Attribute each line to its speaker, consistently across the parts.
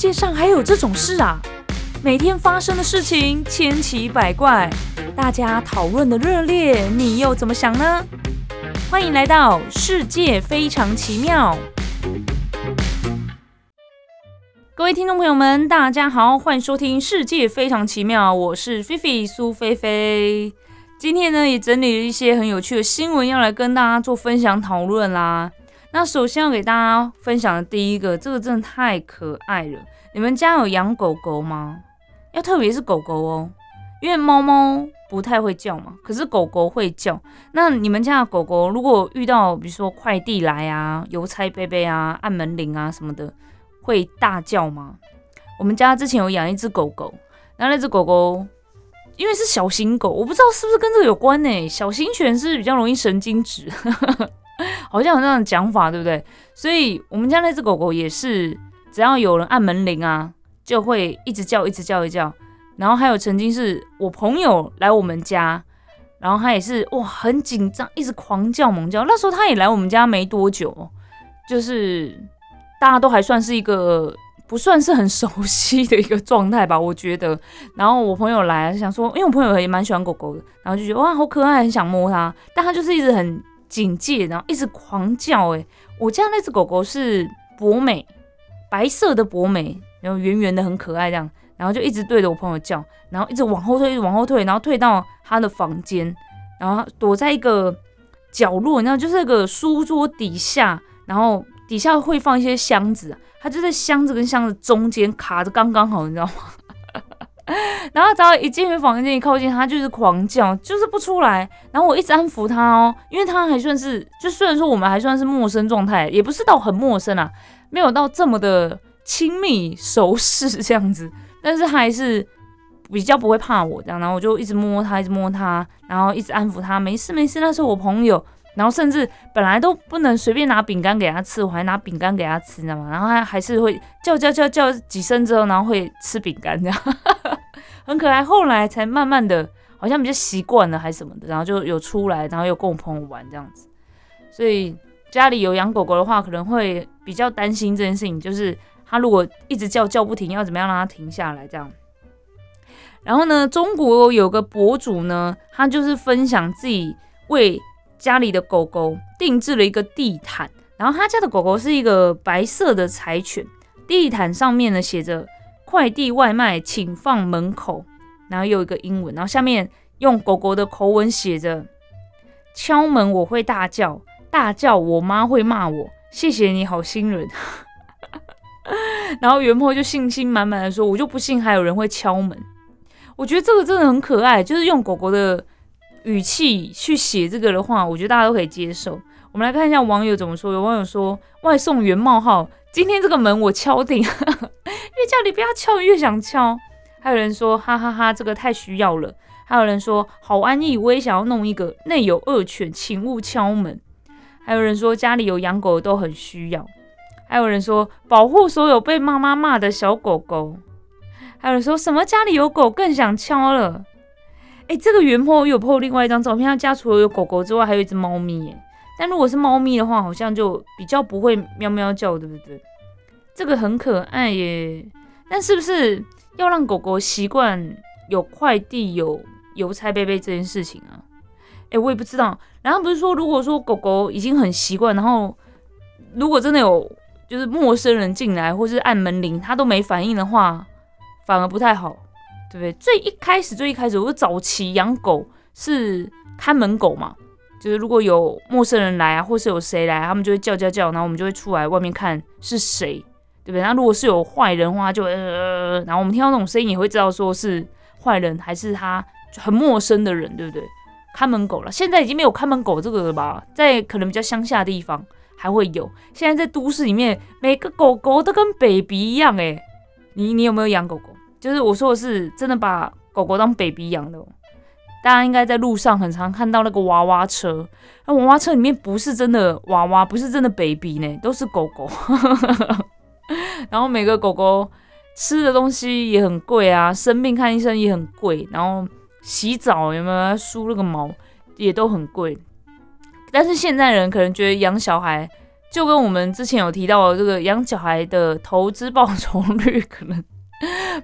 Speaker 1: 世界上还有这种事啊！每天发生的事情千奇百怪，大家讨论的热烈，你又怎么想呢？欢迎来到世界非常奇妙。各位听众朋友们，大家好，欢迎收听《世界非常奇妙》，我是菲菲苏菲菲。今天呢，也整理了一些很有趣的新闻，要来跟大家做分享讨论啦。那首先要给大家分享的第一个，这个真的太可爱了。你们家有养狗狗吗？要特别是狗狗哦，因为猫猫不太会叫嘛，可是狗狗会叫。那你们家的狗狗如果遇到比如说快递来啊、邮差贝贝啊、按门铃啊什么的。会大叫吗？我们家之前有养一只狗狗，然后那只狗狗因为是小型狗，我不知道是不是跟这个有关呢？小型犬是比较容易神经质，好像有那种讲法，对不对？所以我们家那只狗狗也是，只要有人按门铃啊，就会一直叫，一直叫，一叫。然后还有曾经是我朋友来我们家，然后他也是哇很紧张，一直狂叫猛叫。那时候他也来我们家没多久，就是。大家都还算是一个不算是很熟悉的一个状态吧，我觉得。然后我朋友来想说，因为我朋友也蛮喜欢狗狗的，然后就觉得哇好可爱，很想摸它。但它就是一直很警戒，然后一直狂叫。哎，我家那只狗狗是博美，白色的博美，然后圆圆的很可爱这样，然后就一直对着我朋友叫，然后一直往后退，一直往后退，然后退到他的房间，然后躲在一个角落，你知道，就是那个书桌底下，然后。底下会放一些箱子，它就在箱子跟箱子中间卡着刚刚好，你知道吗？然后只要一进去房间一靠近，它就是狂叫，就是不出来。然后我一直安抚它哦，因为它还算是，就虽然说我们还算是陌生状态，也不是到很陌生啊，没有到这么的亲密熟识这样子，但是还是比较不会怕我这样。然后我就一直摸它，一直摸它，然后一直安抚它，没事没事，那是我朋友。然后甚至本来都不能随便拿饼干给他吃，我还拿饼干给他吃，你知道吗？然后他还是会叫叫叫叫几声之后，然后会吃饼干，这样很可爱。后来才慢慢的，好像比较习惯了还是什么的，然后就有出来，然后又跟我朋友玩这样子。所以家里有养狗狗的话，可能会比较担心这件事情，就是它如果一直叫叫不停，要怎么样让它停下来这样。然后呢，中国有个博主呢，他就是分享自己为家里的狗狗定制了一个地毯，然后他家的狗狗是一个白色的柴犬，地毯上面呢写着“快递外卖请放门口”，然后有一个英文，然后下面用狗狗的口吻写着“敲门我会大叫，大叫我妈会骂我，谢谢你好心人”，然后袁坡就信心满满的说：“我就不信还有人会敲门。”我觉得这个真的很可爱，就是用狗狗的。语气去写这个的话，我觉得大家都可以接受。我们来看一下网友怎么说。有网友说：“外送员冒号，今天这个门我敲定，越叫你不要敲，越想敲。”还有人说：“哈哈哈，这个太需要了。”还有人说：“好安逸，我也想要弄一个，内有恶犬，请勿敲门。”还有人说：“家里有养狗都很需要。”还有人说：“保护所有被妈妈骂的小狗狗。”还有人说什么：“家里有狗更想敲了。”哎，这个原 po 有 po 另外一张照片，他家除了有狗狗之外，还有一只猫咪耶。但如果是猫咪的话，好像就比较不会喵喵叫，对不对？这个很可爱耶。但是不是要让狗狗习惯有快递、有邮差贝贝这件事情啊？哎，我也不知道。然后不是说，如果说狗狗已经很习惯，然后如果真的有就是陌生人进来，或是按门铃，它都没反应的话，反而不太好。对不对？最一开始，最一开始，我早期养狗是看门狗嘛，就是如果有陌生人来啊，或是有谁来，他们就会叫叫叫，然后我们就会出来外面看是谁，对不对？那如果是有坏人的话，就呃，然后我们听到那种声音也会知道说是坏人还是他很陌生的人，对不对？看门狗了，现在已经没有看门狗这个了吧？在可能比较乡下的地方还会有，现在在都市里面，每个狗狗都跟 baby 一样，诶，你你有没有养狗狗？就是我说的是真的把狗狗当 baby 养的，大家应该在路上很常看到那个娃娃车，那娃娃车里面不是真的娃娃，不是真的 baby 呢，都是狗狗。然后每个狗狗吃的东西也很贵啊，生病看医生也很贵，然后洗澡有没有梳了个毛也都很贵。但是现在人可能觉得养小孩就跟我们之前有提到的这个养小孩的投资报酬率可能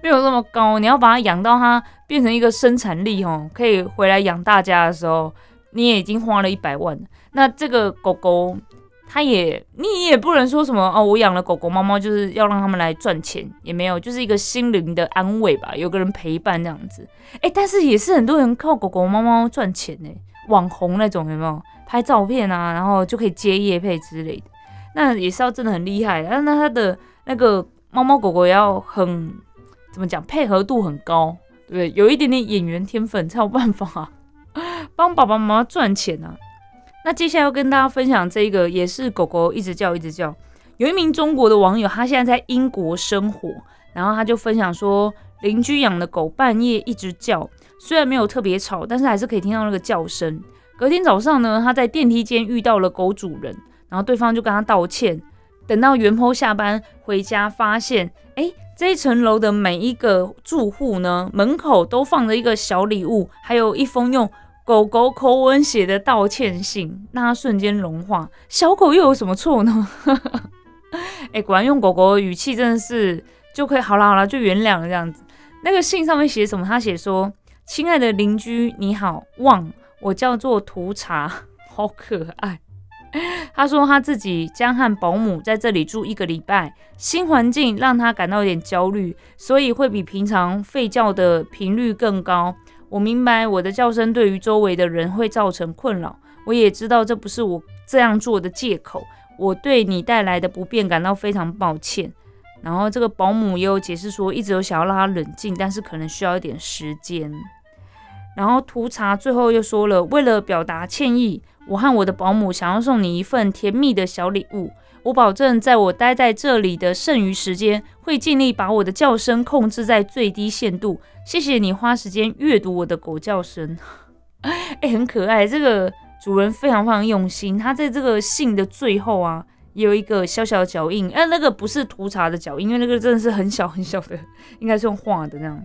Speaker 1: 没有那么高，你要把它养到它变成一个生产力哦，可以回来养大家的时候，你也已经花了一百万。那这个狗狗，他也你也不能说什么哦，我养了狗狗、猫猫就是要让他们来赚钱，也没有，就是一个心灵的安慰吧，有个人陪伴这样子。哎，但是也是很多人靠狗狗、猫猫赚钱呢，网红那种有没有？拍照片啊，然后就可以接夜配之类的。那也是要真的很厉害，那那他的那个猫猫狗狗要很怎么讲，配合度很高，对不对？有一点点演员天分才有办法帮爸爸妈妈赚钱啊。那接下来要跟大家分享这个，也是狗狗一直叫一直叫。有一名中国的网友，他现在在英国生活，然后他就分享说，邻居养的狗半夜一直叫，虽然没有特别吵，但是还是可以听到那个叫声。隔天早上呢，他在电梯间遇到了狗主人。然后对方就跟他道歉。等到元坡下班回家，发现，哎，这一层楼的每一个住户呢，门口都放着一个小礼物，还有一封用狗狗口吻写的道歉信。那他瞬间融化。小狗又有什么错呢？哎，果然用狗狗的语气真的是就可以。好了好了，就原谅了这样子。那个信上面写什么？他写说：“亲爱的邻居，你好，旺，我叫做涂茶，好可爱。”他说他自己将和保姆在这里住一个礼拜，新环境让他感到有点焦虑，所以会比平常吠叫的频率更高。我明白我的叫声对于周围的人会造成困扰，我也知道这不是我这样做的借口。我对你带来的不便感到非常抱歉。然后这个保姆也有解释说，一直有想要让他冷静，但是可能需要一点时间。然后图茶最后又说了，为了表达歉意。我和我的保姆想要送你一份甜蜜的小礼物。我保证，在我待在这里的剩余时间，会尽力把我的叫声控制在最低限度。谢谢你花时间阅读我的狗叫声，哎，很可爱。这个主人非常非常用心。他在这个信的最后啊，有一个小小的脚印。哎，那个不是涂茶的脚印，因为那个真的是很小很小的，应该是用画的那样，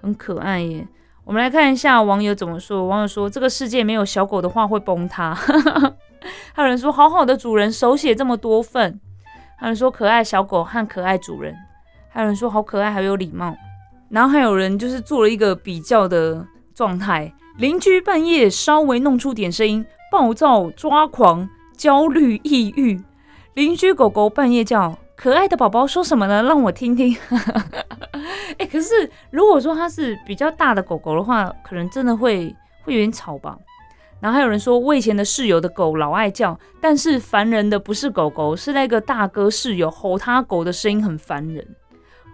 Speaker 1: 很可爱耶。我们来看一下网友怎么说。网友说：“这个世界没有小狗的话会崩塌。”还有人说：“好好的主人手写这么多份。”还有人说：“可爱小狗和可爱主人。”还有人说：“好可爱，还有礼貌。”然后还有人就是做了一个比较的状态：邻居半夜稍微弄出点声音，暴躁、抓狂、焦虑、抑郁；邻居狗狗半夜叫。可爱的宝宝说什么呢？让我听听。哎，可是如果说它是比较大的狗狗的话，可能真的会会有点吵吧。然后还有人说，我以前的室友的狗老爱叫，但是烦人的不是狗狗，是那个大哥室友吼他狗的声音很烦人。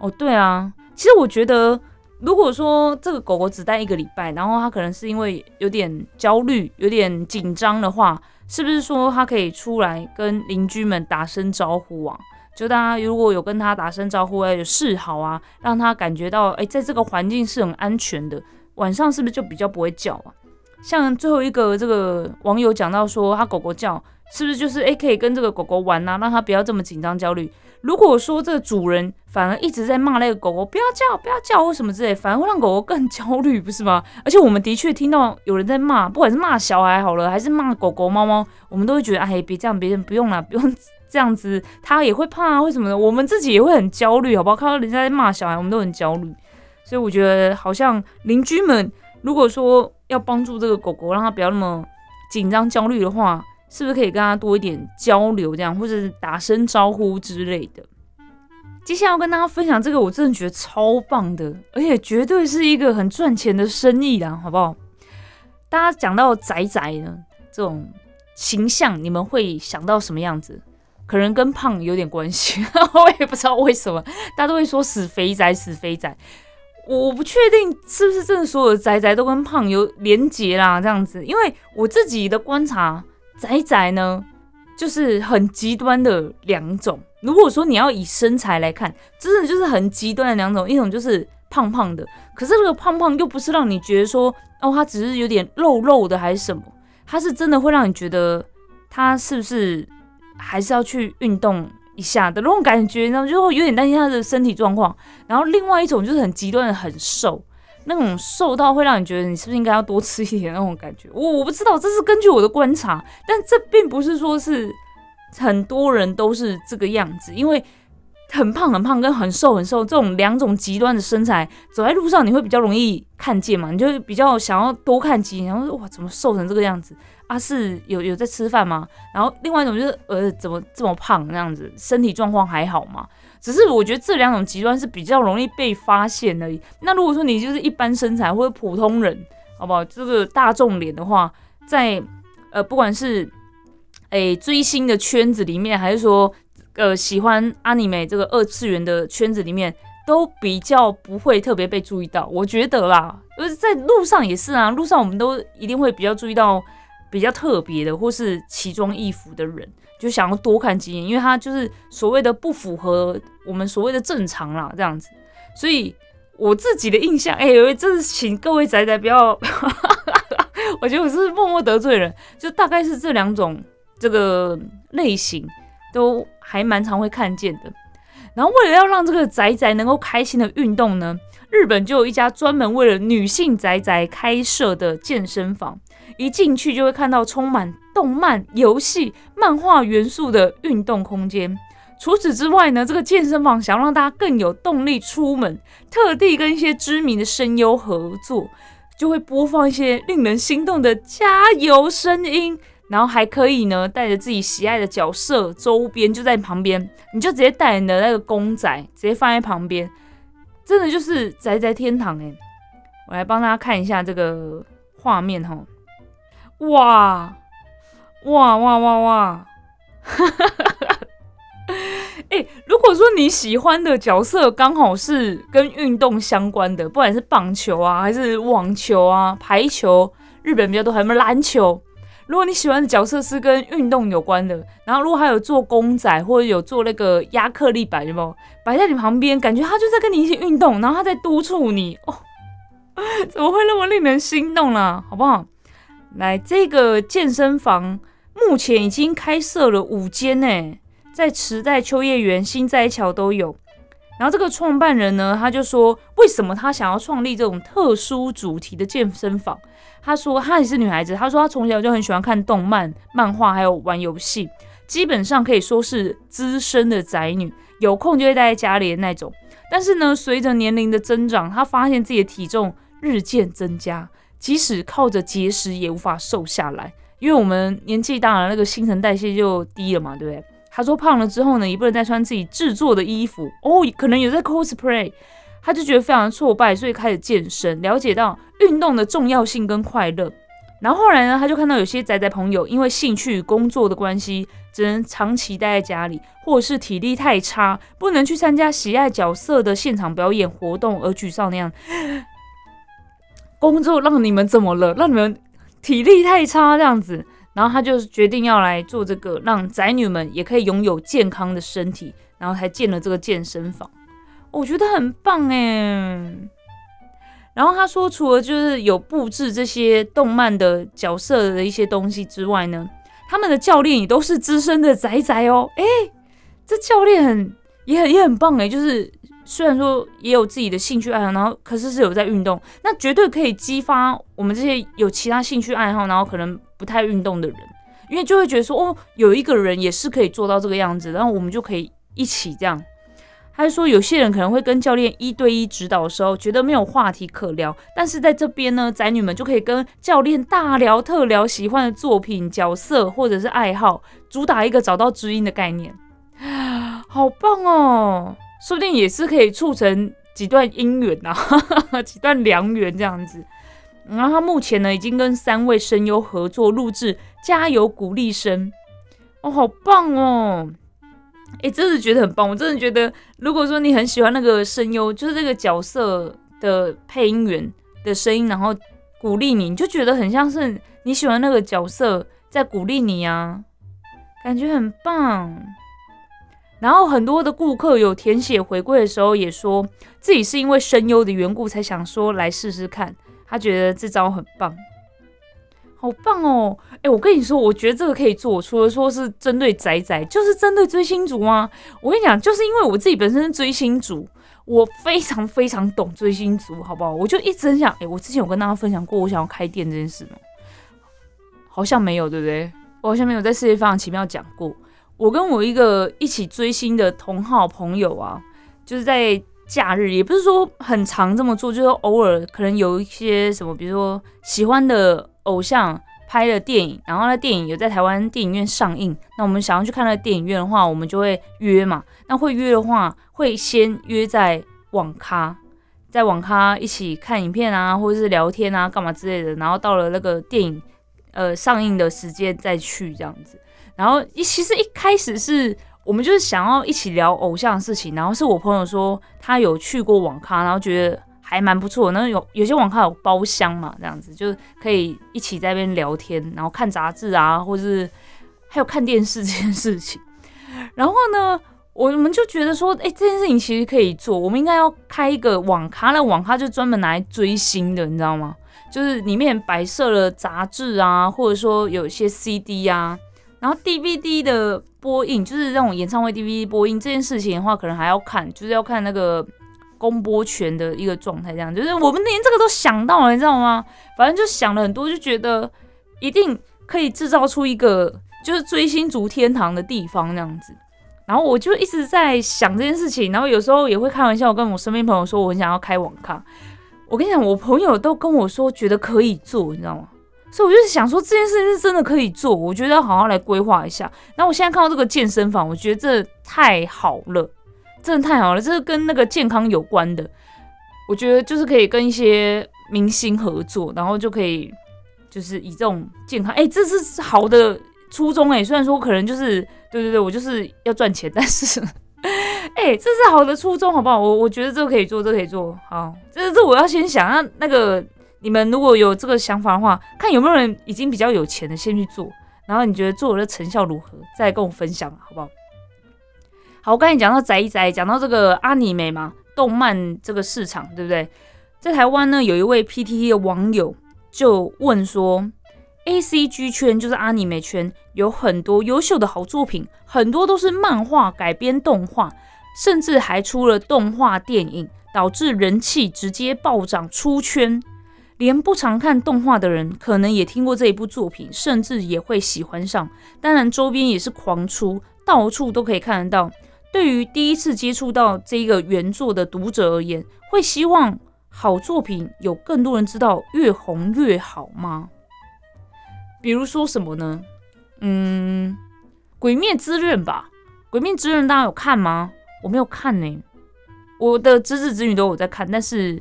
Speaker 1: 哦，对啊，其实我觉得，如果说这个狗狗只待一个礼拜，然后它可能是因为有点焦虑、有点紧张的话，是不是说它可以出来跟邻居们打声招呼啊？就大家如果有跟它打声招呼，有示好啊，让它感觉到哎，在这个环境是很安全的，晚上是不是就比较不会叫啊？像最后一个这个网友讲到说，他狗狗叫，是不是就是哎可以跟这个狗狗玩呐，让它不要这么紧张焦虑？如果说这个主人反而一直在骂那个狗狗不要叫不要叫或什么之类，反而会让狗狗更焦虑，不是吗？而且我们的确听到有人在骂，不管是骂小孩好了，还是骂狗狗猫猫，我们都会觉得哎别这样，别人不用了，不用。这样子他也会怕啊？为什么呢？我们自己也会很焦虑，好不好？看到人家在骂小孩，我们都很焦虑。所以我觉得，好像邻居们如果说要帮助这个狗狗，让它不要那么紧张焦虑的话，是不是可以跟他多一点交流，这样或者是打声招呼之类的？接下来要跟大家分享这个，我真的觉得超棒的，而且绝对是一个很赚钱的生意啦，好不好？大家讲到仔仔呢这种形象，你们会想到什么样子？可能跟胖有点关系，我也不知道为什么，大家都会说死肥仔，死肥仔。我不确定是不是真的所有的仔仔都跟胖有连结啦，这样子。因为我自己的观察，仔仔呢就是很极端的两种。如果说你要以身材来看，真的就是很极端的两种，一种就是胖胖的，可是这个胖胖又不是让你觉得说哦，他只是有点肉肉的还是什么，他是真的会让你觉得他是不是？还是要去运动一下的那种感觉，然后就会有点担心他的身体状况。然后另外一种就是很极端的很瘦，那种瘦到会让你觉得你是不是应该要多吃一点那种感觉。我我不知道，这是根据我的观察，但这并不是说是很多人都是这个样子，因为很胖很胖跟很瘦很瘦这种两种极端的身材，走在路上你会比较容易看见嘛，你就比较想要多看几眼，然后说哇怎么瘦成这个样子？啊是有有在吃饭吗？然后另外一种就是呃怎么这么胖那样子，身体状况还好吗？只是我觉得这两种极端是比较容易被发现而已。那如果说你就是一般身材或者普通人，好不好？这个大众脸的话，在呃不管是诶追星的圈子里面，还是说呃喜欢阿尼美这个二次元的圈子里面，都比较不会特别被注意到。我觉得啦，就是在路上也是啊，路上我们都一定会比较注意到。比较特别的，或是奇装异服的人，就想要多看几眼，因为他就是所谓的不符合我们所谓的正常啦，这样子。所以我自己的印象，哎，真是请各位仔仔不要，我觉得我是默默得罪人，就大概是这两种这个类型都还蛮常会看见的。然后为了要让这个仔仔能够开心的运动呢，日本就有一家专门为了女性仔仔开设的健身房。一进去就会看到充满动漫、游戏、漫画元素的运动空间。除此之外呢，这个健身房想让大家更有动力出门，特地跟一些知名的声优合作，就会播放一些令人心动的加油声音，然后还可以呢带着自己喜爱的角色周边就在旁边，你就直接带你的那个公仔直接放在旁边，真的就是宅宅天堂哎！我来帮大家看一下这个画面哈。哇哇哇哇哇！哎，如果说你喜欢的角色刚好是跟运动相关的，不管是棒球啊，还是网球啊、排球，日本比较多，还有篮球。如果你喜欢的角色是跟运动有关的，然后如果还有做公仔或者有做那个亚克力板，有没有摆在你旁边，感觉他就在跟你一起运动，然后他在督促你哦，怎么会那么令人心动呢？好不好？来，这个健身房目前已经开设了五间呢，在池袋、秋叶原、新斋桥都有。然后这个创办人呢，他就说，为什么他想要创立这种特殊主题的健身房？他说，他也是女孩子，他说他从小就很喜欢看动漫、漫画，还有玩游戏，基本上可以说是资深的宅女，有空就会待在家里的那种。但是呢，随着年龄的增长，他发现自己的体重日渐增加。即使靠着节食也无法瘦下来，因为我们年纪大了，那个新陈代谢就低了嘛，对不对？他说胖了之后呢，也不能再穿自己制作的衣服哦，可能有在 cosplay，他就觉得非常挫败，所以开始健身，了解到运动的重要性跟快乐。然后后来呢，他就看到有些宅宅朋友因为兴趣工作的关系，只能长期待在家里，或者是体力太差，不能去参加喜爱角色的现场表演活动而沮丧那样。工作让你们怎么了？让你们体力太差这样子，然后他就决定要来做这个，让宅女们也可以拥有健康的身体，然后才建了这个健身房。我觉得很棒哎。然后他说，除了就是有布置这些动漫的角色的一些东西之外呢，他们的教练也都是资深的宅宅哦。哎，这教练很也很也很棒哎，就是。虽然说也有自己的兴趣爱好，然后可是是有在运动，那绝对可以激发我们这些有其他兴趣爱好，然后可能不太运动的人，因为就会觉得说，哦，有一个人也是可以做到这个样子，然后我们就可以一起这样。还是说，有些人可能会跟教练一对一指导的时候，觉得没有话题可聊，但是在这边呢，宅女们就可以跟教练大聊特聊喜欢的作品、角色或者是爱好，主打一个找到知音的概念，好棒哦！说不定也是可以促成几段姻缘呐，几段良缘这样子。然后他目前呢，已经跟三位声优合作录制《加油鼓励声》，哦，好棒哦！哎，真的觉得很棒。我真的觉得，如果说你很喜欢那个声优，就是这个角色的配音员的声音，然后鼓励你，你就觉得很像是你喜欢那个角色在鼓励你啊，感觉很棒。然后很多的顾客有填写回归的时候，也说自己是因为声优的缘故才想说来试试看。他觉得这招很棒，好棒哦！哎，我跟你说，我觉得这个可以做，除了说是针对仔仔，就是针对追星族吗？我跟你讲，就是因为我自己本身是追星族，我非常非常懂追星族，好不好？我就一直很想，哎，我之前有跟大家分享过我想要开店这件事吗？好像没有，对不对？我好像没有在世界非常奇妙讲过。我跟我一个一起追星的同好朋友啊，就是在假日，也不是说很常这么做，就是偶尔可能有一些什么，比如说喜欢的偶像拍的电影，然后那电影有在台湾电影院上映，那我们想要去看那个电影院的话，我们就会约嘛。那会约的话，会先约在网咖，在网咖一起看影片啊，或者是聊天啊，干嘛之类的。然后到了那个电影呃上映的时间再去这样子。然后一其实一开始是我们就是想要一起聊偶像的事情，然后是我朋友说他有去过网咖，然后觉得还蛮不错。那有有些网咖有包厢嘛，这样子就是可以一起在那边聊天，然后看杂志啊，或是还有看电视这件事情。然后呢，我们就觉得说，哎，这件事情其实可以做，我们应该要开一个网咖。那网咖就专门拿来追星的，你知道吗？就是里面摆设了杂志啊，或者说有一些 CD 啊。然后 DVD 的播映，就是那种演唱会 DVD 播映这件事情的话，可能还要看，就是要看那个公播权的一个状态，这样就是我们连这个都想到了，你知道吗？反正就想了很多，就觉得一定可以制造出一个就是追星族天堂的地方那样子。然后我就一直在想这件事情，然后有时候也会开玩笑我跟我身边朋友说，我很想要开网咖。我跟你讲，我朋友都跟我说觉得可以做，你知道吗？所以我就是想说，这件事情是真的可以做，我觉得要好好来规划一下。然后我现在看到这个健身房，我觉得这太好了，真的太好了，这是跟那个健康有关的。我觉得就是可以跟一些明星合作，然后就可以就是以这种健康，哎，这是好的初衷哎。虽然说可能就是对对对，我就是要赚钱，但是哎，这是好的初衷，好不好？我我觉得这个可以做，这可以做好。这这我要先想那那个。你们如果有这个想法的话，看有没有人已经比较有钱的先去做，然后你觉得做的成效如何，再跟我分享，好不好？好，我刚才讲到宅一宅，讲到这个阿尼美嘛，动漫这个市场，对不对？在台湾呢，有一位 PTT 的网友就问说，A C G 圈就是阿尼美圈，有很多优秀的好作品，很多都是漫画改编动画，甚至还出了动画电影，导致人气直接暴涨出圈。连不常看动画的人，可能也听过这一部作品，甚至也会喜欢上。当然，周边也是狂出，到处都可以看得到。对于第一次接触到这个原作的读者而言，会希望好作品有更多人知道，越红越好吗？比如说什么呢？嗯，《鬼灭之刃》吧，《鬼灭之刃》大家有看吗？我没有看呢。我的侄子侄女都有在看，但是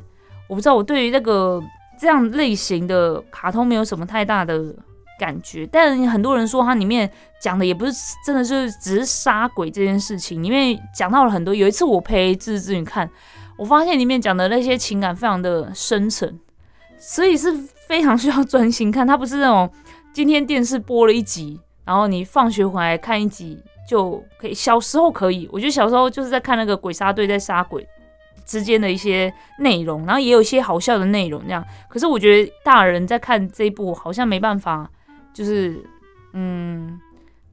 Speaker 1: 我不知道我对于那个。这样类型的卡通没有什么太大的感觉，但很多人说它里面讲的也不是真的是只是杀鬼这件事情，里面讲到了很多。有一次我陪志志女看，我发现里面讲的那些情感非常的深沉，所以是非常需要专心看。它不是那种今天电视播了一集，然后你放学回来看一集就可以。小时候可以，我觉得小时候就是在看那个鬼杀队在杀鬼。之间的一些内容，然后也有一些好笑的内容，这样。可是我觉得大人在看这一部，好像没办法，就是嗯，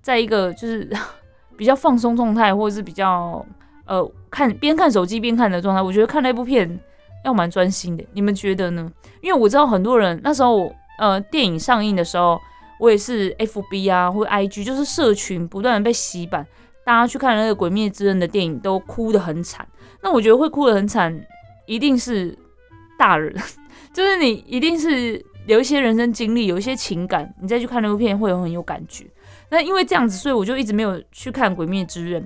Speaker 1: 在一个就是 比较放松状态，或者是比较呃看边看手机边看的状态。我觉得看那部片要蛮专心的，你们觉得呢？因为我知道很多人那时候呃电影上映的时候，我也是 F B 啊或 I G，就是社群不断的被洗版。大家去看那个《鬼灭之刃》的电影，都哭得很惨。那我觉得会哭得很惨，一定是大人，就是你一定是有一些人生经历，有一些情感，你再去看那部片会有很有感觉。那因为这样子，所以我就一直没有去看《鬼灭之刃》。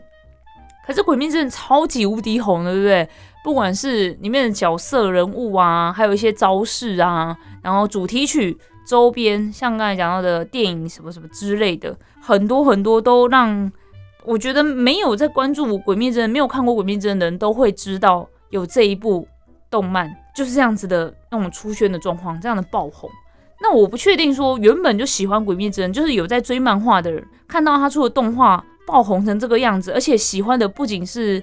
Speaker 1: 可是《鬼灭之刃》超级无敌红的，对不对？不管是里面的角色人物啊，还有一些招式啊，然后主题曲、周边，像刚才讲到的电影什么什么之类的，很多很多都让。我觉得没有在关注《鬼灭之刃》、没有看过《鬼灭之刃》的人都会知道有这一部动漫，就是这样子的那种出圈的状况，这样的爆红。那我不确定说原本就喜欢《鬼灭之刃》，就是有在追漫画的人，看到他出的动画爆红成这个样子，而且喜欢的不仅是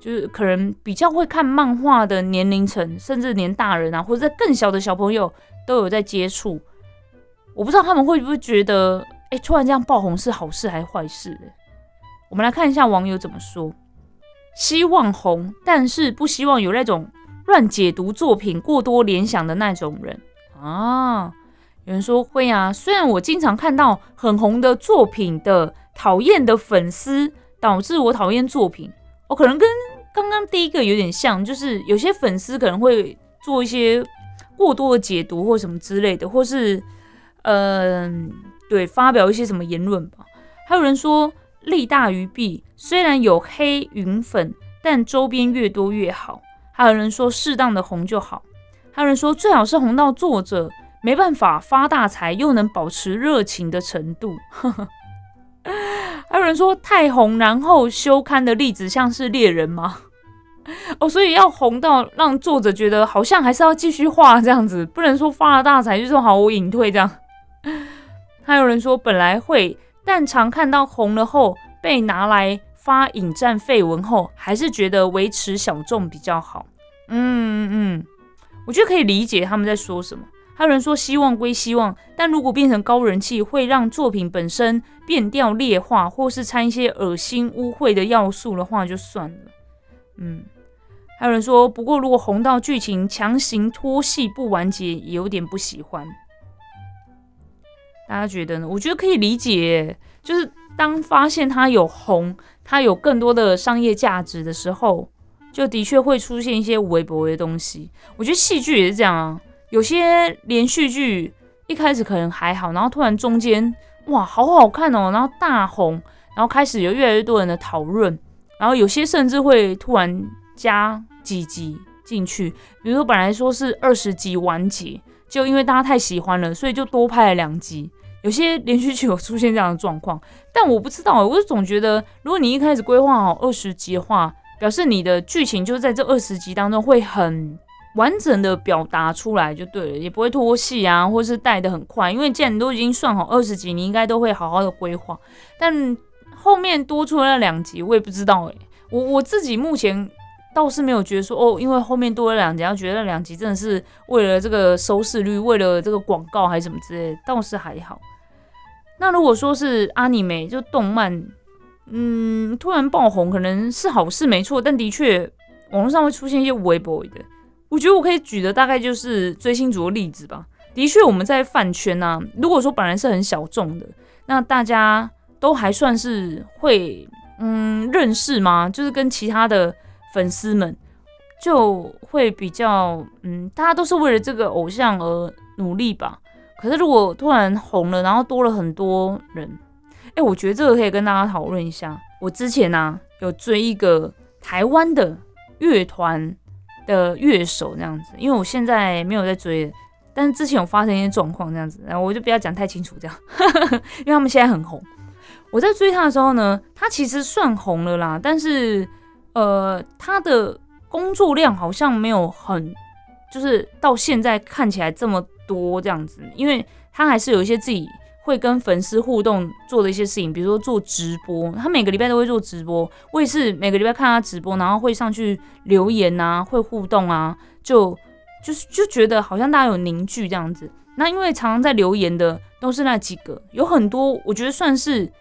Speaker 1: 就是可能比较会看漫画的年龄层，甚至连大人啊，或者在更小的小朋友都有在接触。我不知道他们会不会觉得，哎，突然这样爆红是好事还是坏事？我们来看一下网友怎么说：希望红，但是不希望有那种乱解读作品、过多联想的那种人啊。有人说会啊，虽然我经常看到很红的作品的讨厌的粉丝导致我讨厌作品。我可能跟刚刚第一个有点像，就是有些粉丝可能会做一些过多的解读或什么之类的，或是嗯，对，发表一些什么言论吧。还有人说利大于弊，虽然有黑云粉，但周边越多越好。还有人说适当的红就好。还有人说最好是红到作者没办法发大财，又能保持热情的程度。还有人说太红，然后休刊的例子像是猎人吗？哦，所以要红到让作者觉得好像还是要继续画这样子，不能说发了大财就说好我隐退这样。还有人说本来会，但常看到红了后被拿来发引战废文后，还是觉得维持小众比较好。嗯嗯，我觉得可以理解他们在说什么。还有人说希望归希望，但如果变成高人气，会让作品本身变调劣化，或是掺一些恶心污秽的要素的话，就算了。嗯，还有人说，不过如果红到剧情强行拖戏不完结，也有点不喜欢。大家觉得呢？我觉得可以理解，就是当发现它有红，它有更多的商业价值的时候，就的确会出现一些微博的东西。我觉得戏剧也是这样啊。有些连续剧一开始可能还好，然后突然中间哇，好好看哦，然后大红，然后开始有越来越多人的讨论，然后有些甚至会突然加几集进去，比如说本来说是二十集完结，就因为大家太喜欢了，所以就多拍了两集。有些连续剧有出现这样的状况，但我不知道，我就总觉得如果你一开始规划好二十集的话，表示你的剧情就是在这二十集当中会很。完整的表达出来就对了，也不会拖戏啊，或是带的很快。因为既然你都已经算好二十集，你应该都会好好的规划。但后面多出了两集，我也不知道诶。我我自己目前倒是没有觉得说哦，因为后面多了两集，要觉得那两集真的是为了这个收视率，为了这个广告还是什么之类，倒是还好。那如果说是阿尼美就动漫，嗯，突然爆红可能是好事没错，但的确网络上会出现一些微博的。我觉得我可以举的大概就是追星族的例子吧。的确，我们在饭圈啊，如果说本来是很小众的，那大家都还算是会嗯认识吗？就是跟其他的粉丝们就会比较嗯，大家都是为了这个偶像而努力吧。可是如果突然红了，然后多了很多人，哎，我觉得这个可以跟大家讨论一下。我之前呢有追一个台湾的乐团。的乐手这样子，因为我现在没有在追，但是之前有发生一些状况这样子，然后我就不要讲太清楚这样，因为他们现在很红。我在追他的时候呢，他其实算红了啦，但是呃，他的工作量好像没有很，就是到现在看起来这么多这样子，因为他还是有一些自己。会跟粉丝互动做的一些事情，比如说做直播，他每个礼拜都会做直播。我也是每个礼拜看他直播，然后会上去留言啊，会互动啊，就就是就觉得好像大家有凝聚这样子。那因为常常在留言的都是那几个，有很多我觉得算是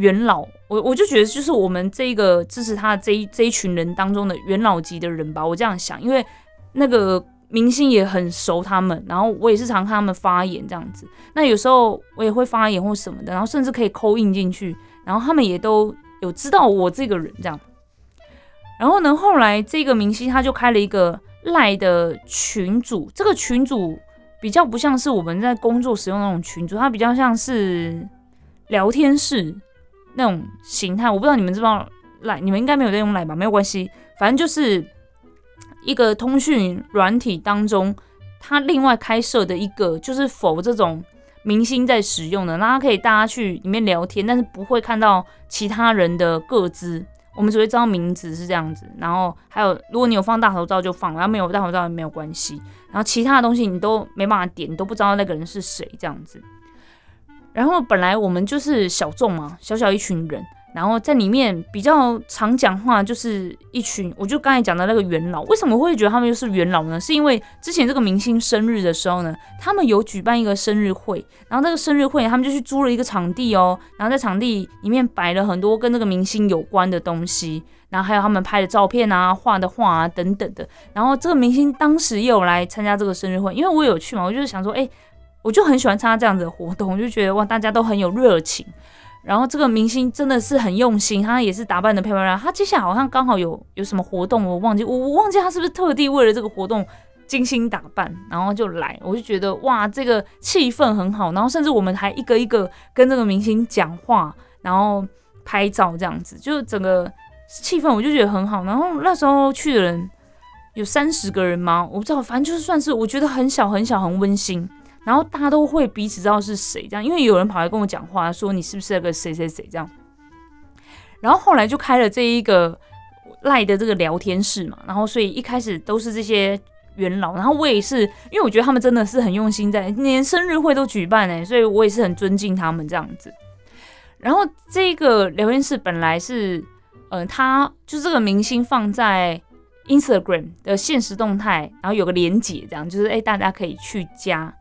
Speaker 1: 元老，我我就觉得就是我们这一个支持他的这一这一群人当中的元老级的人吧，我这样想，因为那个。明星也很熟他们，然后我也是常看他们发言这样子。那有时候我也会发言或什么的，然后甚至可以扣印进去，然后他们也都有知道我这个人这样。然后呢，后来这个明星他就开了一个赖的群组，这个群组比较不像是我们在工作使用那种群组，它比较像是聊天室那种形态。我不知道你们知不知道赖，你们应该没有在用赖吧？没有关系，反正就是。一个通讯软体当中，它另外开设的一个就是否这种明星在使用的，那它可以大家去里面聊天，但是不会看到其他人的个资，我们只会知道名字是这样子。然后还有，如果你有放大头照就放，然后没有大头照也没有关系。然后其他的东西你都没办法点，你都不知道那个人是谁这样子。然后本来我们就是小众嘛，小小一群人。然后在里面比较常讲话，就是一群，我就刚才讲的那个元老。为什么会觉得他们就是元老呢？是因为之前这个明星生日的时候呢，他们有举办一个生日会，然后那个生日会他们就去租了一个场地哦，然后在场地里面摆了很多跟这个明星有关的东西，然后还有他们拍的照片啊、画的画啊等等的。然后这个明星当时也有来参加这个生日会，因为我有去嘛，我就是想说，哎，我就很喜欢参加这样子的活动，我就觉得哇，大家都很有热情。然后这个明星真的是很用心，他也是打扮的漂漂亮亮。他接下来好像刚好有有什么活动，我忘记我我忘记他是不是特地为了这个活动精心打扮，然后就来。我就觉得哇，这个气氛很好。然后甚至我们还一个一个跟这个明星讲话，然后拍照这样子，就整个气氛我就觉得很好。然后那时候去的人有三十个人吗？我不知道，反正就是算是我觉得很小很小很温馨。然后大家都会彼此知道是谁，这样，因为有人跑来跟我讲话，说你是不是那个谁谁谁这样。然后后来就开了这一个赖的这个聊天室嘛，然后所以一开始都是这些元老，然后我也是，因为我觉得他们真的是很用心，在连生日会都举办哎，所以我也是很尊敬他们这样子。然后这个聊天室本来是，嗯，他就这个明星放在 Instagram 的现实动态，然后有个连结，这样就是哎，大家可以去加。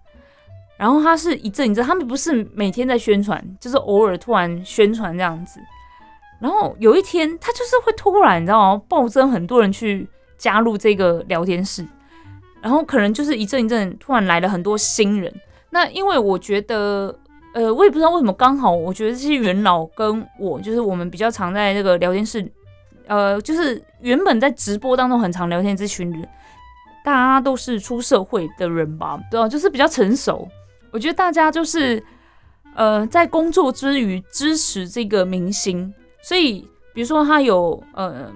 Speaker 1: 然后他是一阵一阵，他们不是每天在宣传，就是偶尔突然宣传这样子。然后有一天，他就是会突然，你知道吗？暴增很多人去加入这个聊天室，然后可能就是一阵一阵，突然来了很多新人。那因为我觉得，呃，我也不知道为什么，刚好我觉得这些元老跟我，就是我们比较常在这个聊天室，呃，就是原本在直播当中很常聊天这群人，大家都是出社会的人吧，对啊，就是比较成熟。我觉得大家就是，呃，在工作之余支持这个明星，所以比如说他有呃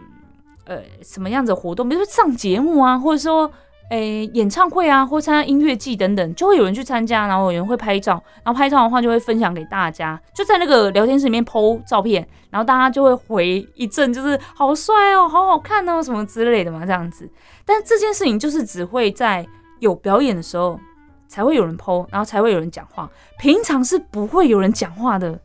Speaker 1: 呃什么样子活动，比如说上节目啊，或者说诶演唱会啊，或参加音乐季等等，就会有人去参加，然后有人会拍照，然后拍照的话就会分享给大家，就在那个聊天室里面 PO 照片，然后大家就会回一阵，就是好帅哦，好好看哦，什么之类的嘛，这样子。但这件事情就是只会在有表演的时候。才会有人剖，然后才会有人讲话。平常是不会有人讲话的，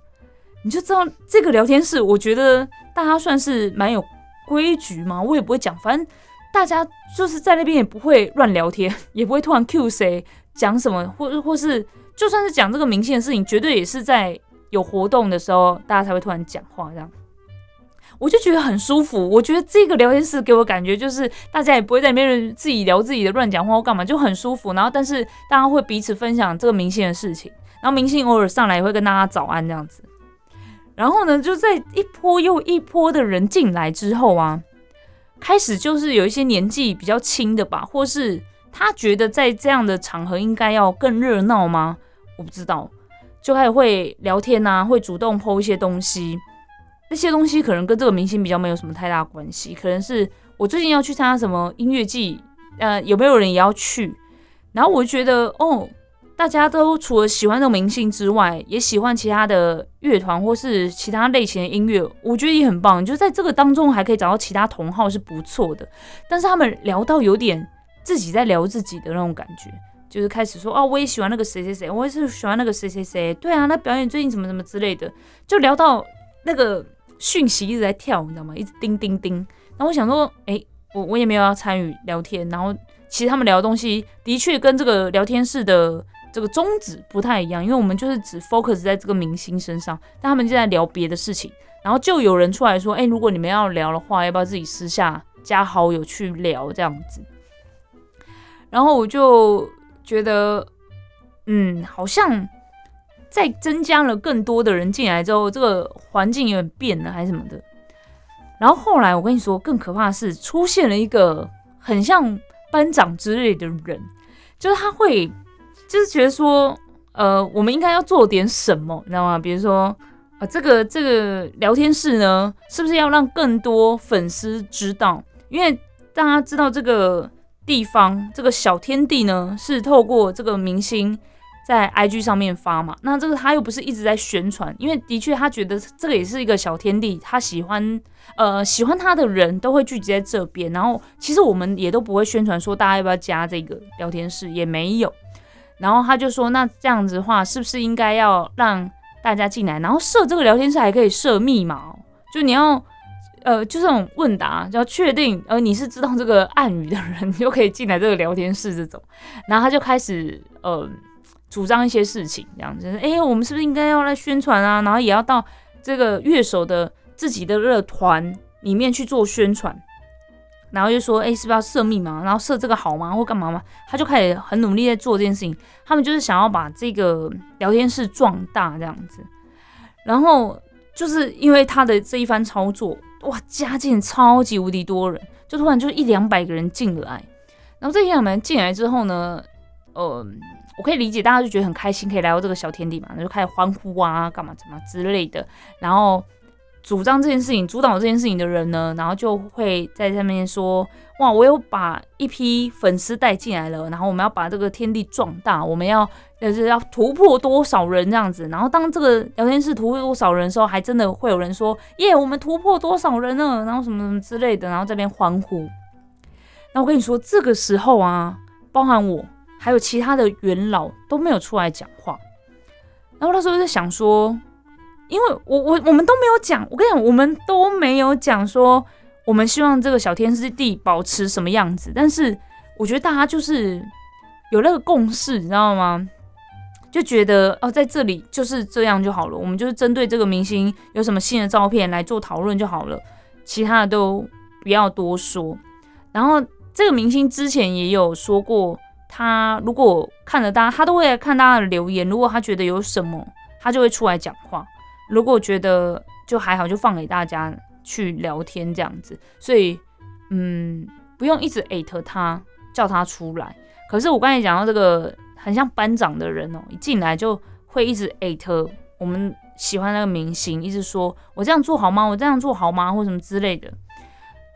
Speaker 1: 你就知道这个聊天室，我觉得大家算是蛮有规矩嘛。我也不会讲，反正大家就是在那边也不会乱聊天，也不会突然 Q 谁讲什么，或或是就算是讲这个明星的事情，绝对也是在有活动的时候，大家才会突然讲话这样。我就觉得很舒服，我觉得这个聊天室给我感觉就是大家也不会在那边自己聊自己的乱讲话或干嘛，就很舒服。然后，但是大家会彼此分享这个明星的事情，然后明星偶尔上来也会跟大家早安这样子。然后呢，就在一波又一波的人进来之后啊，开始就是有一些年纪比较轻的吧，或是他觉得在这样的场合应该要更热闹吗？我不知道，就开始会聊天啊，会主动抛一些东西。那些东西可能跟这个明星比较没有什么太大关系，可能是我最近要去参加什么音乐季，呃，有没有人也要去？然后我觉得，哦，大家都除了喜欢这个明星之外，也喜欢其他的乐团或是其他类型的音乐，我觉得也很棒。就在这个当中还可以找到其他同好是不错的。但是他们聊到有点自己在聊自己的那种感觉，就是开始说，哦，我也喜欢那个谁谁谁，我也是喜欢那个谁谁谁，对啊，那表演最近怎么怎么之类的，就聊到那个。讯息一直在跳，你知道吗？一直叮叮叮。然后我想说，哎，我我也没有要参与聊天。然后其实他们聊的东西的确跟这个聊天室的这个宗旨不太一样，因为我们就是只 focus 在这个明星身上，但他们就在聊别的事情。然后就有人出来说，哎，如果你们要聊的话，要不要自己私下加好友去聊这样子？然后我就觉得，嗯，好像。在增加了更多的人进来之后，这个环境有点变了，还是什么的。然后后来我跟你说，更可怕的是出现了一个很像班长之类的人，就是他会，就是觉得说，呃，我们应该要做点什么，你知道吗？比如说，啊，这个这个聊天室呢，是不是要让更多粉丝知道？因为大家知道这个地方，这个小天地呢，是透过这个明星。在 IG 上面发嘛，那这个他又不是一直在宣传，因为的确他觉得这个也是一个小天地，他喜欢呃喜欢他的人都会聚集在这边，然后其实我们也都不会宣传说大家要不要加这个聊天室，也没有。然后他就说，那这样子的话，是不是应该要让大家进来，然后设这个聊天室还可以设密码，就你要呃就这种问答，要确定呃你是知道这个暗语的人，你 就可以进来这个聊天室这种。然后他就开始呃。主张一些事情，这样子，哎，我们是不是应该要来宣传啊？然后也要到这个乐手的自己的乐团里面去做宣传，然后就说，哎，是不是要设密码？然后设这个好吗？或干嘛吗？他就开始很努力在做这件事情。他们就是想要把这个聊天室壮大这样子。然后就是因为他的这一番操作，哇，加进超级无敌多人，就突然就一两百个人进来。然后这一两百人进来之后呢，呃，我可以理解大家就觉得很开心，可以来到这个小天地嘛，那就开始欢呼啊，干嘛怎么之类的。然后主张这件事情、主导这件事情的人呢，然后就会在上面说。哇！我有把一批粉丝带进来了，然后我们要把这个天地壮大，我们要就是要突破多少人这样子。然后当这个聊天室突破多少人的时候，还真的会有人说：“耶，我们突破多少人呢？”然后什么什么之类的，然后这边欢呼。那我跟你说，这个时候啊，包含我还有其他的元老都没有出来讲话。然后那时候在想说，因为我我我们都没有讲，我跟你讲，我们都没有讲说。我们希望这个小天师地保持什么样子？但是我觉得大家就是有那个共识，你知道吗？就觉得哦，在这里就是这样就好了。我们就是针对这个明星有什么新的照片来做讨论就好了，其他的都不要多说。然后这个明星之前也有说过，他如果看了大家，他都会看大家的留言。如果他觉得有什么，他就会出来讲话。如果觉得就还好，就放给大家。去聊天这样子，所以嗯，不用一直艾特他，叫他出来。可是我刚才讲到这个很像班长的人哦，一进来就会一直艾特我们喜欢那个明星，一直说我这样做好吗？我这样做好吗？或什么之类的。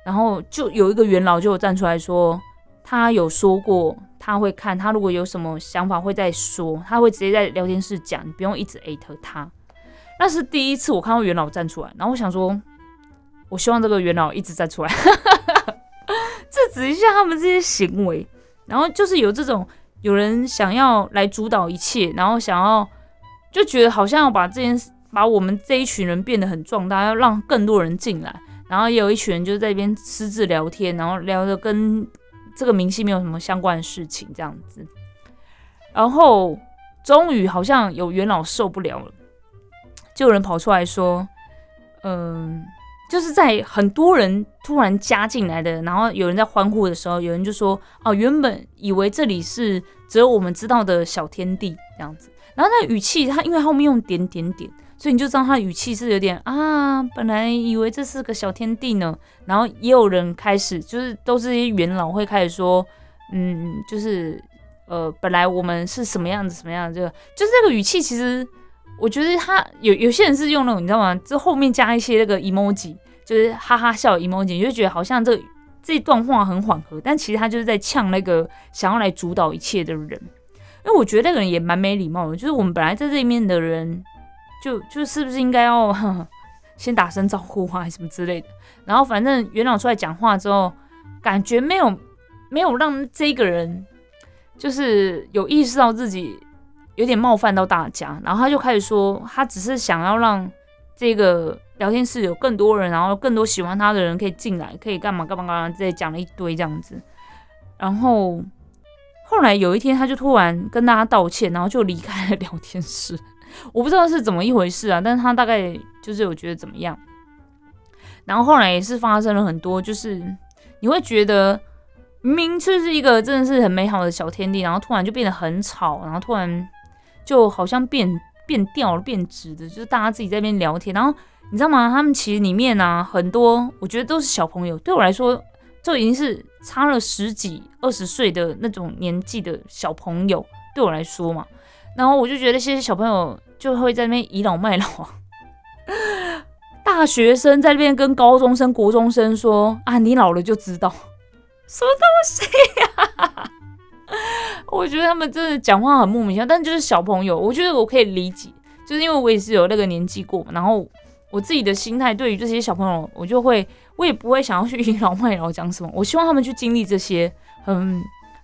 Speaker 1: 然后就有一个元老就站出来说，他有说过他会看，他如果有什么想法会再说，他会直接在聊天室讲，你不用一直艾特他。那是第一次我看到元老站出来，然后我想说。我希望这个元老一直在出来，制止一下他们这些行为。然后就是有这种有人想要来主导一切，然后想要就觉得好像要把这件事，把我们这一群人变得很壮大，要让更多人进来。然后也有一群人就在那边私自聊天，然后聊的跟这个明星没有什么相关的事情这样子。然后终于好像有元老受不了了，就有人跑出来说：“嗯。”就是在很多人突然加进来的，然后有人在欢呼的时候，有人就说：“哦，原本以为这里是只有我们知道的小天地这样子。”然后那语气，他因为后面用点点点，所以你就知道他的语气是有点啊，本来以为这是个小天地呢。然后也有人开始，就是都是一些元老会开始说：“嗯，就是呃，本来我们是什么样子，什么样子，就就是这个语气，其实。”我觉得他有有些人是用那种你知道吗？就后面加一些那个 emoji，就是哈哈笑 emoji，你就觉得好像这这段话很缓和，但其实他就是在呛那个想要来主导一切的人。因为我觉得那个人也蛮没礼貌的，就是我们本来在这面的人，就就是不是应该要 先打声招呼啊，什么之类的。然后反正元老出来讲话之后，感觉没有没有让这个人就是有意识到自己。有点冒犯到大家，然后他就开始说，他只是想要让这个聊天室有更多人，然后更多喜欢他的人可以进来，可以干嘛干嘛干嘛，这讲了一堆这样子。然后后来有一天，他就突然跟大家道歉，然后就离开了聊天室。我不知道是怎么一回事啊，但是他大概就是有觉得怎么样。然后后来也是发生了很多，就是你会觉得明明就是一个真的是很美好的小天地，然后突然就变得很吵，然后突然。就好像变变调了，变直的，就是大家自己在那边聊天。然后你知道吗？他们其实里面呢，很多我觉得都是小朋友。对我来说，就已经是差了十几二十岁的那种年纪的小朋友。对我来说嘛，然后我就觉得这些小朋友就会在那边倚老卖老。大学生在那边跟高中生、国中生说：“啊，你老了就知道什么东西呀。”我觉得他们真的讲话很莫名其妙，但就是小朋友，我觉得我可以理解，就是因为我也是有那个年纪过嘛，然后我自己的心态对于这些小朋友，我就会，我也不会想要去 倚老卖老讲什么，我希望他们去经历这些很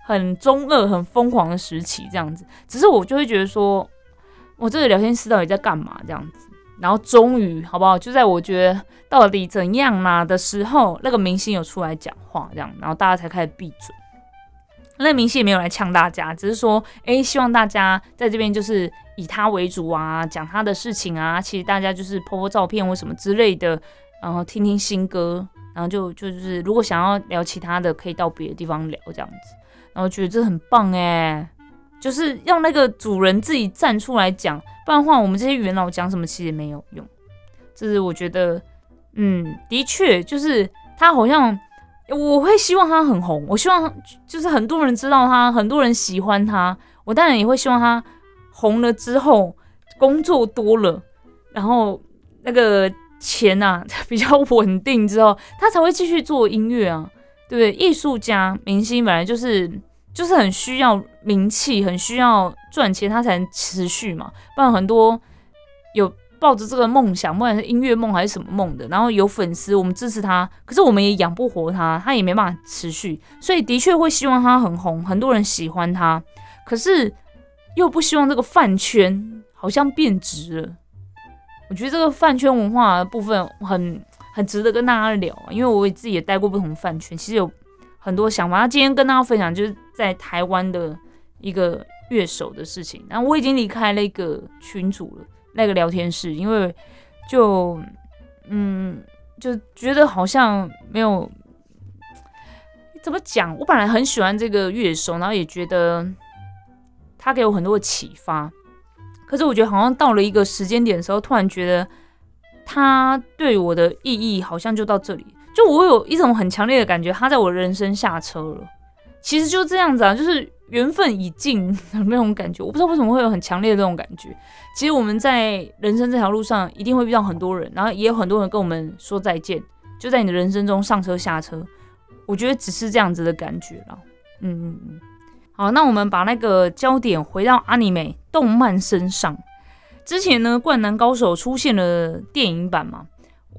Speaker 1: 很中二、很疯狂的时期这样子。只是我就会觉得说，我这个聊天室到底在干嘛这样子？然后终于好不好？就在我觉得到底怎样啦的时候，那个明星有出来讲话这样，然后大家才开始闭嘴。那明星也没有来呛大家，只是说，哎，希望大家在这边就是以他为主啊，讲他的事情啊。其实大家就是拍拍照片或什么之类的，然后听听新歌，然后就就是如果想要聊其他的，可以到别的地方聊这样子。然后觉得这很棒哎，就是让那个主人自己站出来讲，不然的话，我们这些元老讲什么其实没有用。这是我觉得，嗯，的确就是他好像，我会希望他很红，我希望就是很多人知道他，很多人喜欢他，我当然也会希望他红了之后工作多了，然后那个钱呐 比较稳定之后，他才会继续做音乐啊，对不对？艺术家、明星本来就是就是很需要名气，很需要赚钱，他才能持续嘛，不然很多有。抱着这个梦想，不管是音乐梦还是什么梦的，然后有粉丝，我们支持他，可是我们也养不活他，他也没办法持续，所以的确会希望他很红，很多人喜欢他，可是又不希望这个饭圈好像变质了。我觉得这个饭圈文化部分很很值得跟大家聊，因为我自己也待过不同饭圈，其实有很多想法。那今天跟大家分享就是在台湾的一个乐手的事情，然后我已经离开了一个群组了。那个聊天室，因为就嗯，就觉得好像没有怎么讲。我本来很喜欢这个乐手，然后也觉得他给我很多的启发。可是我觉得好像到了一个时间点的时候，突然觉得他对我的意义好像就到这里。就我有一种很强烈的感觉，他在我人生下车了。其实就这样子啊，就是。缘分已尽那种感觉，我不知道为什么会有很强烈的这种感觉。其实我们在人生这条路上一定会遇到很多人，然后也有很多人跟我们说再见，就在你的人生中上车下车。我觉得只是这样子的感觉了。嗯嗯嗯。好，那我们把那个焦点回到阿尼美动漫身上。之前呢，《灌篮高手》出现了电影版嘛？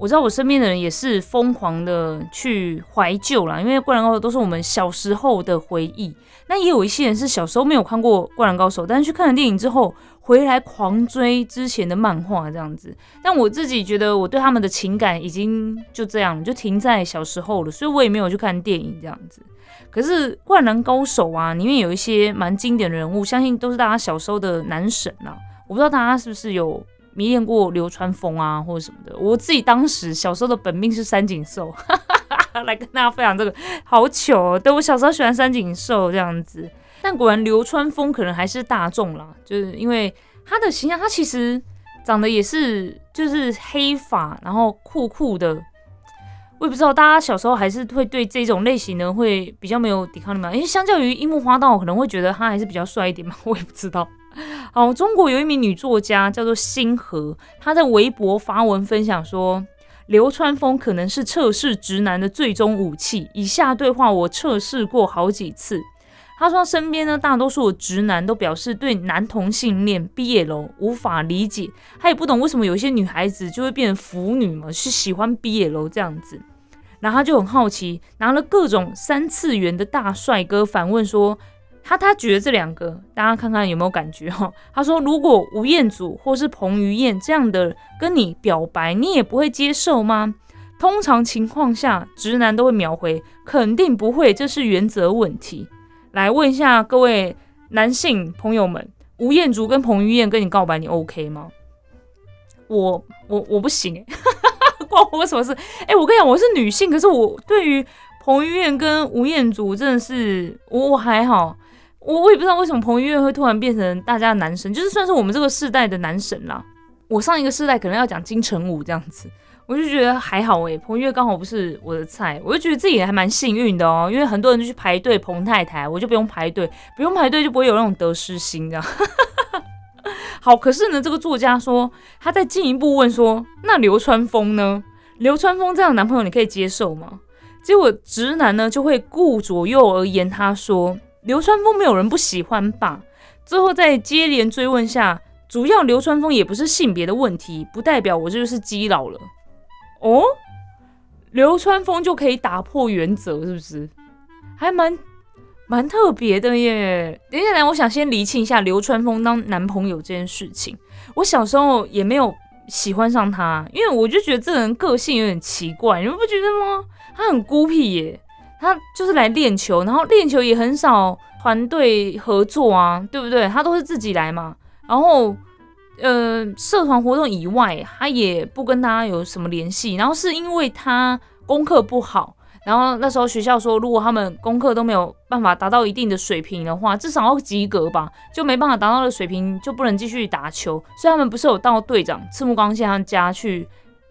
Speaker 1: 我知道我身边的人也是疯狂的去怀旧啦，因为《灌篮高手》都是我们小时候的回忆。那也有一些人是小时候没有看过《灌篮高手》，但是去看了电影之后回来狂追之前的漫画这样子。但我自己觉得我对他们的情感已经就这样，就停在小时候了，所以我也没有去看电影这样子。可是《灌篮高手》啊，里面有一些蛮经典的人物，相信都是大家小时候的男神呐。我不知道大家是不是有。迷恋过流川枫啊，或者什么的。我自己当时小时候的本命是三井寿，来跟大家分享这个，好糗哦。对我小时候喜欢三井寿这样子，但果然流川枫可能还是大众啦，就是因为他的形象，他其实长得也是就是黑发，然后酷酷的。我也不知道大家小时候还是会对这种类型的会比较没有抵抗力吗？因为相较于樱木花道，可能会觉得他还是比较帅一点嘛。我也不知道。好，中国有一名女作家叫做星河，她在微博发文分享说，流川枫可能是测试直男的最终武器。以下对话我测试过好几次。她说身边呢大多数的直男都表示对男同性恋毕业楼无法理解，他也不懂为什么有些女孩子就会变成腐女嘛，是喜欢毕业楼这样子。然后他就很好奇，拿了各种三次元的大帅哥反问说。他他觉得这两个，大家看看有没有感觉哈？他说，如果吴彦祖或是彭于晏这样的跟你表白，你也不会接受吗？通常情况下，直男都会秒回，肯定不会，这是原则问题。来问一下各位男性朋友们，吴彦祖跟彭于晏跟你告白，你 OK 吗？我我我不行哎，关我什么事？哎，我跟你讲，我是女性，可是我对于彭于晏跟吴彦祖真的是我我还好。我我也不知道为什么彭于晏会突然变成大家的男神，就是算是我们这个世代的男神啦。我上一个世代可能要讲金城武这样子，我就觉得还好诶。彭于晏刚好不是我的菜，我就觉得自己还蛮幸运的哦，因为很多人就去排队彭太太，我就不用排队，不用排队就不会有那种得失心这样。好，可是呢，这个作家说他在进一步问说，那流川枫呢？流川枫这样的男朋友你可以接受吗？结果直男呢就会顾左右而言他说。流川枫没有人不喜欢吧？最后在接连追问下，主要流川枫也不是性别的问题，不代表我就是基佬了。哦，流川枫就可以打破原则，是不是？还蛮蛮特别的耶。等一下来，我想先厘清一下流川枫当男朋友这件事情。我小时候也没有喜欢上他，因为我就觉得这人个性有点奇怪，你们不觉得吗？他很孤僻耶。他就是来练球，然后练球也很少团队合作啊，对不对？他都是自己来嘛。然后，呃，社团活动以外，他也不跟大家有什么联系。然后是因为他功课不好，然后那时候学校说，如果他们功课都没有办法达到一定的水平的话，至少要及格吧，就没办法达到的水平就不能继续打球。所以他们不是有到队长赤木刚宪他家去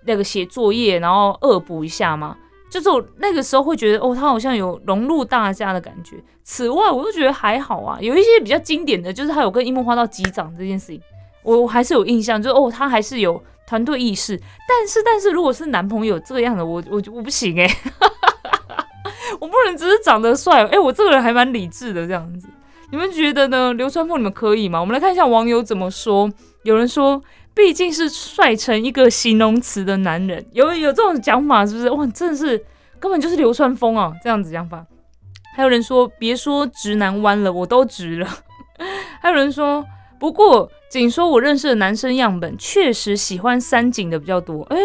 Speaker 1: 那个写作业，然后恶补一下嘛。就是我那个时候会觉得，哦，他好像有融入大家的感觉。此外，我都觉得还好啊。有一些比较经典的就是他有跟樱木花道击掌这件事情，我我还是有印象，就哦，他还是有团队意识。但是，但是如果是男朋友这个样的，我我我不行哎，我不能只是长得帅，哎，我这个人还蛮理智的这样子。你们觉得呢？流川枫你们可以吗？我们来看一下网友怎么说。有人说。毕竟是帅成一个形容词的男人，有有这种讲法是不是？哇，真的是根本就是流川枫啊，这样子讲法。还有人说，别说直男弯了，我都直了。还有人说，不过仅说我认识的男生样本，确实喜欢三井的比较多。哎，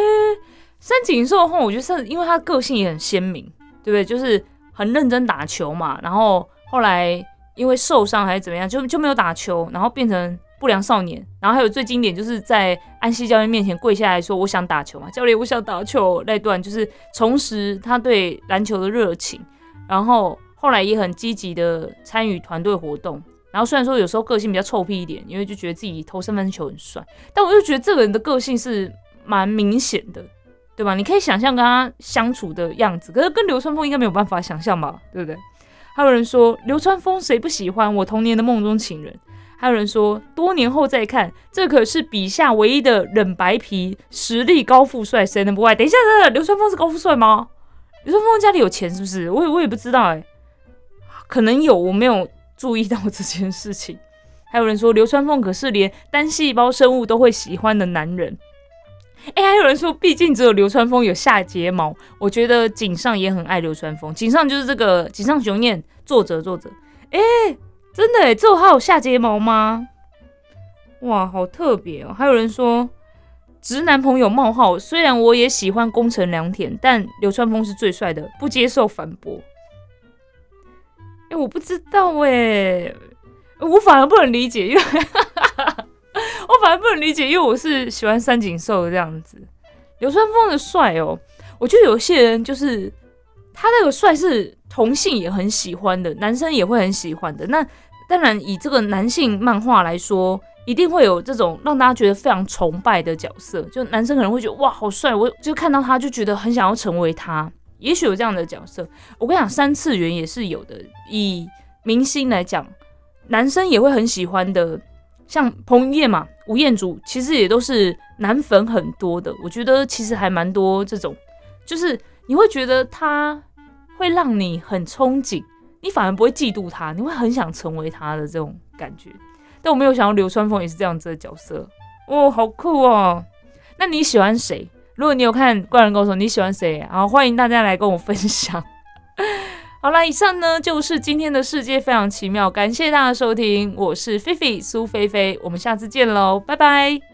Speaker 1: 三井寿的话，我觉得是因为他个性也很鲜明，对不对？就是很认真打球嘛，然后后来因为受伤还是怎么样，就就没有打球，然后变成。不良少年，然后还有最经典就是在安西教练面前跪下来说：“我想打球嘛，教练，我想打球。”那段就是重拾他对篮球的热情，然后后来也很积极的参与团队活动。然后虽然说有时候个性比较臭屁一点，因为就觉得自己投三分球很帅，但我又觉得这个人的个性是蛮明显的，对吧？你可以想象跟他相处的样子，可是跟流川枫应该没有办法想象吧，对不对？还有人说流川枫谁不喜欢？我童年的梦中情人。还有人说，多年后再看，这可是笔下唯一的冷白皮实力高富帅，谁能不爱？等一下，等等，流川枫是高富帅吗？流川枫家里有钱是不是？我也我也不知道哎，可能有，我没有注意到这件事情。还有人说，流川枫可是连单细胞生物都会喜欢的男人。哎，还有人说，毕竟只有流川枫有下睫毛，我觉得井上也很爱流川枫。井上就是这个井上雄彦，作者作者。哎。真的诶，只有他有下睫毛吗？哇，好特别哦！还有人说直男朋友冒号，虽然我也喜欢宫城良田，但流川枫是最帅的，不接受反驳。哎，我不知道哎，我反而不能理解，因为 我反而不能理解，因为我是喜欢三井寿这样子。流川枫的帅哦，我觉得有些人就是他那个帅是。同性也很喜欢的，男生也会很喜欢的。那当然，以这个男性漫画来说，一定会有这种让大家觉得非常崇拜的角色。就男生可能会觉得哇，好帅，我就看到他就觉得很想要成为他。也许有这样的角色。我跟你讲，三次元也是有的。以明星来讲，男生也会很喜欢的，像彭于晏嘛、吴彦祖，其实也都是男粉很多的。我觉得其实还蛮多这种，就是你会觉得他。会让你很憧憬，你反而不会嫉妒他，你会很想成为他的这种感觉。但我没有想到流川枫也是这样子的角色，哦，好酷哦！那你喜欢谁？如果你有看《怪人高手》，你喜欢谁？然后欢迎大家来跟我分享。好啦，以上呢就是今天的世界非常奇妙，感谢大家收听，我是菲菲苏菲菲，我们下次见喽，拜拜。